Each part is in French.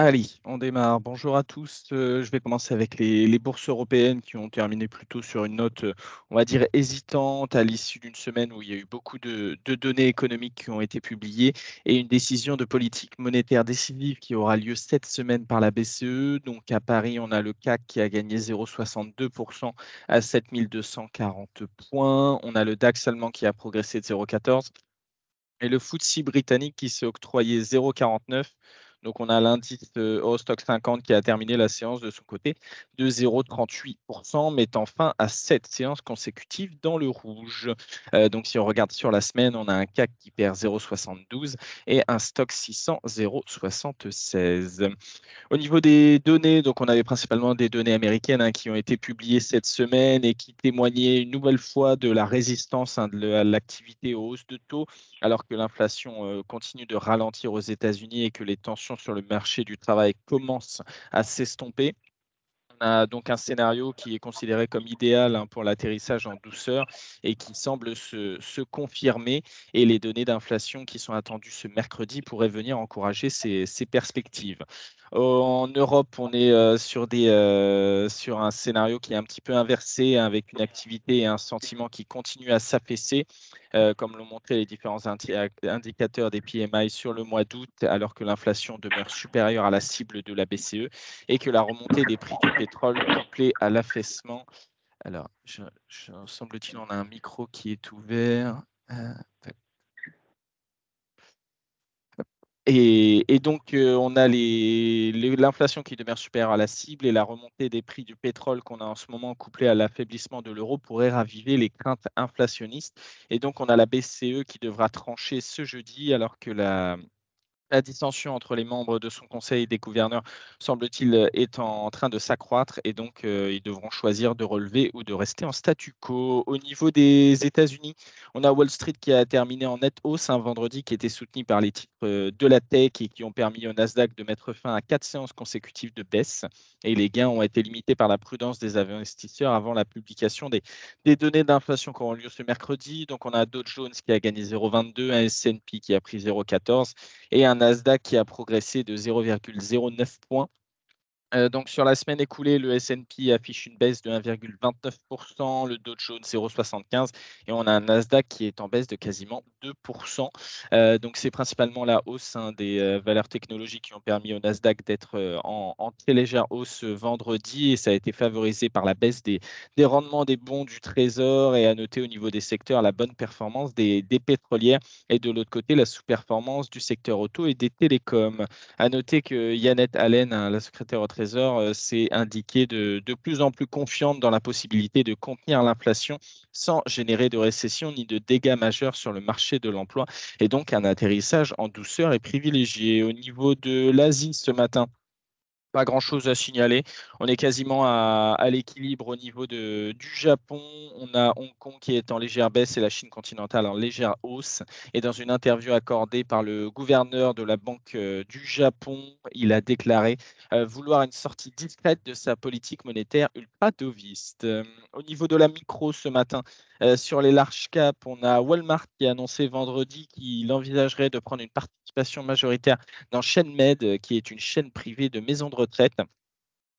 Allez, on démarre. Bonjour à tous. Euh, je vais commencer avec les, bourses européennes qui ont terminé plutôt sur une note, euh, on va dire, hésitante à l'issue d'une semaine où il y a eu beaucoup de, données économiques qui ont été publiées et une décision de politique monétaire décisive qui aura lieu cette semaine par la BCE. Donc à Paris, on a le CAC qui a gagné 0,62% à 7240 points. On a le DAX allemand qui a progressé de 0,14 et le FTSE britannique qui s'est octroyé 0,49 donc, on a l'indice Eurostock 50 qui a terminé la séance de son côté de 0,38%, mettant fin à sept séances consécutives dans le rouge. Euh, donc, si on regarde sur la semaine, on a un CAC qui perd 0,72 et un stock 600 0,76. Au niveau des données, donc on avait principalement des données américaines hein, qui ont été publiées cette semaine et qui témoignaient une nouvelle fois de la résistance hein, de l'activité aux hausses de taux, alors que l'inflation euh, continue de ralentir aux États-Unis et que les tensions sur le marché du travail commence à s'estomper. On a donc un scénario qui est considéré comme idéal hein, pour l'atterrissage en douceur et qui semble se, confirmer. Et les données d'inflation qui sont attendues ce mercredi pourraient venir encourager ces, perspectives. En Europe, on est euh, sur, euh, sur un scénario qui est un petit peu inversé, avec une activité et un sentiment qui continuent à s'affaisser. Euh, comme l'ont montré les différents indicateurs des PMI sur le mois d'août, alors que l'inflation demeure supérieure à la cible de la BCE et que la remontée des prix du pétrole couplée à l'affaissement. Alors, semble-t-il, on a un micro qui est ouvert. Euh, et, donc, euh, on a l'inflation qui demeure supérieure à la cible et la remontée des prix du pétrole qu'on a en ce moment couplée à l'affaiblissement de l'euro pourrait raviver les craintes inflationnistes. Et donc, on a la BCE qui devra trancher ce jeudi alors que la, la dissension entre les membres de son conseil des gouverneurs, semble-t-il, euh, est en train de s'accroître et donc euh, ils devront choisir de relever ou de rester en statu quo. Au niveau des États-Unis, on a Wall Street qui a terminé en net hausse un vendredi qui était soutenu par les titres euh, de la tech et qui ont permis au Nasdaq de mettre fin à quatre séances consécutives de baisse. Et les gains ont été limités par la prudence des investisseurs avant la publication des, des données d'inflation qui auront lieu ce mercredi. Donc on a Dow Jones qui a gagné 0,22, un S&P qui a pris 0,14 et un Nasdaq qui a progressé de 0,09 points euh, donc sur la semaine écoulée, le S&P affiche une baisse de 1,29%, le Dow Jones 0,75% et on a un Nasdaq qui est en baisse de quasiment 2%. Euh, donc c'est principalement la hausse hein, des euh, valeurs technologiques qui ont permis au Nasdaq d'être en, très légère hausse vendredi et ça a été favorisé par la baisse des, rendements des bons du Trésor et à noter au niveau des secteurs la bonne performance des, pétrolières et de l'autre côté la sous-performance du secteur auto et des télécoms. À noter que Yannette Allen, hein, la secrétaire Trésor euh, s'est indiqué de, de, plus en plus confiante dans la possibilité de contenir l'inflation sans générer de récession ni de dégâts majeurs sur le marché de l'emploi. Et donc, un atterrissage en douceur est privilégié. Au niveau de l'Asie ce matin, pas grand-chose à signaler. On est quasiment à, l'équilibre au niveau du Japon. On a Hong Kong qui est en légère baisse et la Chine continentale en légère hausse. Et dans une interview accordée par le gouverneur de la Banque euh, du Japon, il a déclaré euh, vouloir une sortie discrète de sa politique monétaire ultra-doviste. Euh, au niveau de la micro ce matin, sur les large caps, on a Walmart qui a annoncé vendredi qu'il envisagerait de prendre une participation majoritaire dans ChainMed, qui est une chaîne privée de maisons de retraite.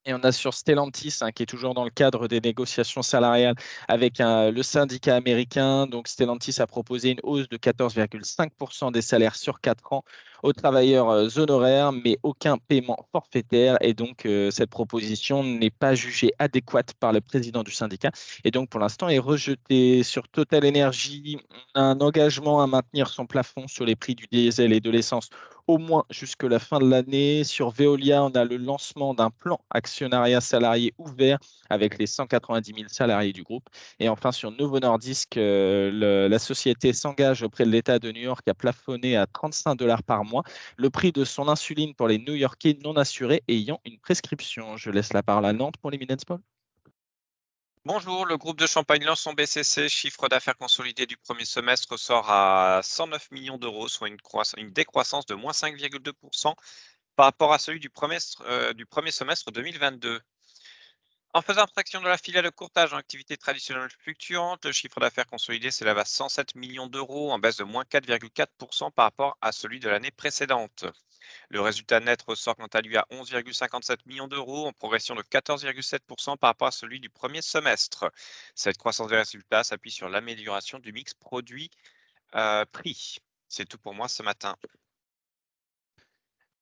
Et on a sur Stellantis, hein, qui est toujours dans le cadre des négociations salariales avec le syndicat américain. Donc Stellantis a proposé une hausse de 14,5% des salaires sur 4 ans aux travailleurs euh, honoraires, mais aucun paiement forfaitaire. Et donc, euh, cette proposition n'est pas jugée adéquate par le président du syndicat. Et donc, pour l'instant, est rejetée. Sur Total Energy, un engagement à maintenir son plafond sur les prix du diesel et de l'essence au moins jusque la fin de l'année. Sur Veolia, on a le lancement d'un plan actionnariat salarié ouvert avec les 190 000 salariés du groupe. Et enfin, sur Novo Nordisk, euh, la société s'engage auprès de l'État de New York à plafonner à 35 dollars par mois le prix de son insuline pour les New-Yorkais non assurés ayant une prescription. Je laisse la parole à Nantes pour les Minutes Bonjour, le groupe de Champagne lance son BCC. Chiffre d'affaires consolidé du premier semestre sort à 109 millions d'euros, soit une, décroissance de moins 5,2% par rapport à celui du premier, euh, semestre 2022. En faisant abstraction de la filiale de courtage en activité traditionnelle fluctuante, le chiffre d'affaires consolidé s'élève à 107 millions d'euros, en baisse de moins 4,4% par rapport à celui de l'année précédente. Le résultat net ressort quant à lui à 11,57 millions d'euros, en progression de 14,7% par rapport à celui du premier semestre. Cette croissance des résultats s'appuie sur l'amélioration du mix produit-prix. Euh, C'est tout pour moi ce matin.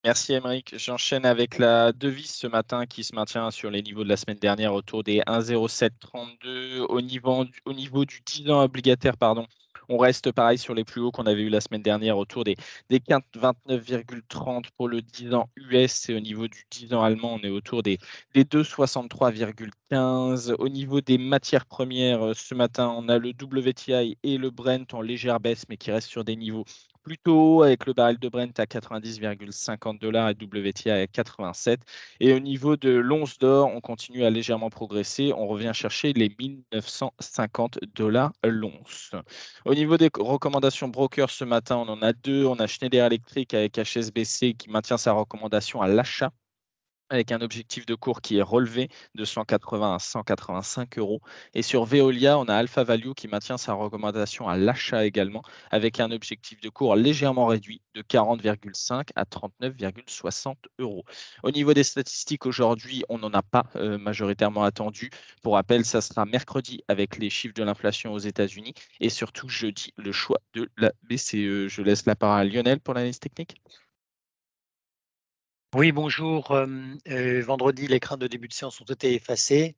Merci Émeric. J'enchaîne avec la devise ce matin qui se maintient sur les niveaux de la semaine dernière autour des 1,0732 au niveau, au niveau du 10 ans obligataire. Pardon. On reste pareil sur les plus hauts qu'on avait eu la semaine dernière autour des, des 29,30 pour le 10 ans US et au niveau du 10 ans allemand, on est autour des, des 2,63,15. Au niveau des matières premières, ce matin, on a le WTI et le Brent en légère baisse, mais qui restent sur des niveaux plutôt avec le baril de Brent à 90,50 dollars et WTI à 87. Et au niveau de l'once d'or, on continue à légèrement progresser. On revient chercher les 1950 dollars l'once. Au niveau des recommandations brokers ce matin, on en a deux. On a Schneider Electric avec HSBC qui maintient sa recommandation à l'achat avec un objectif de cours qui est relevé de 180 à 185 euros. Et sur Veolia, on a Alpha Value qui maintient sa recommandation à l'achat également, avec un objectif de cours légèrement réduit de 40,5 à 39,60 euros. Au niveau des statistiques, aujourd'hui, on n'en a pas euh, majoritairement attendu. Pour rappel, ça sera mercredi avec les chiffres de l'inflation aux États-Unis et surtout jeudi, le choix de la BCE. Je laisse la parole à Lionel pour l'analyse technique. Oui, bonjour. vendredi, les craintes de début de séance ont été effacées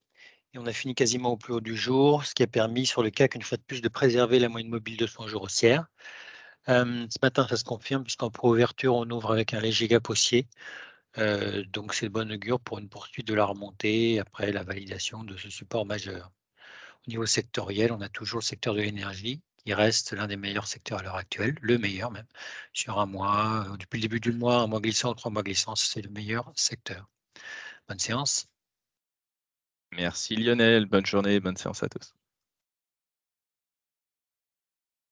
et on a fini quasiment au plus haut du jour, ce qui a permis sur le CAC, une fois de plus, de préserver la moyenne mobile de 100 jours haussière. ce matin, ça se confirme puisqu'en pro-ouverture, on ouvre avec un léger gap haussier. donc, c'est de bonne augure pour une poursuite de la remontée après la validation de ce support majeur. Au niveau sectoriel, on a toujours le secteur de l'énergie qui reste l'un des meilleurs secteurs à l'heure actuelle, le meilleur même, sur un mois, euh, depuis le début du mois, un mois glissant, trois mois glissants, c'est le meilleur secteur. Bonne séance. Merci Lionel, bonne journée, bonne séance à tous.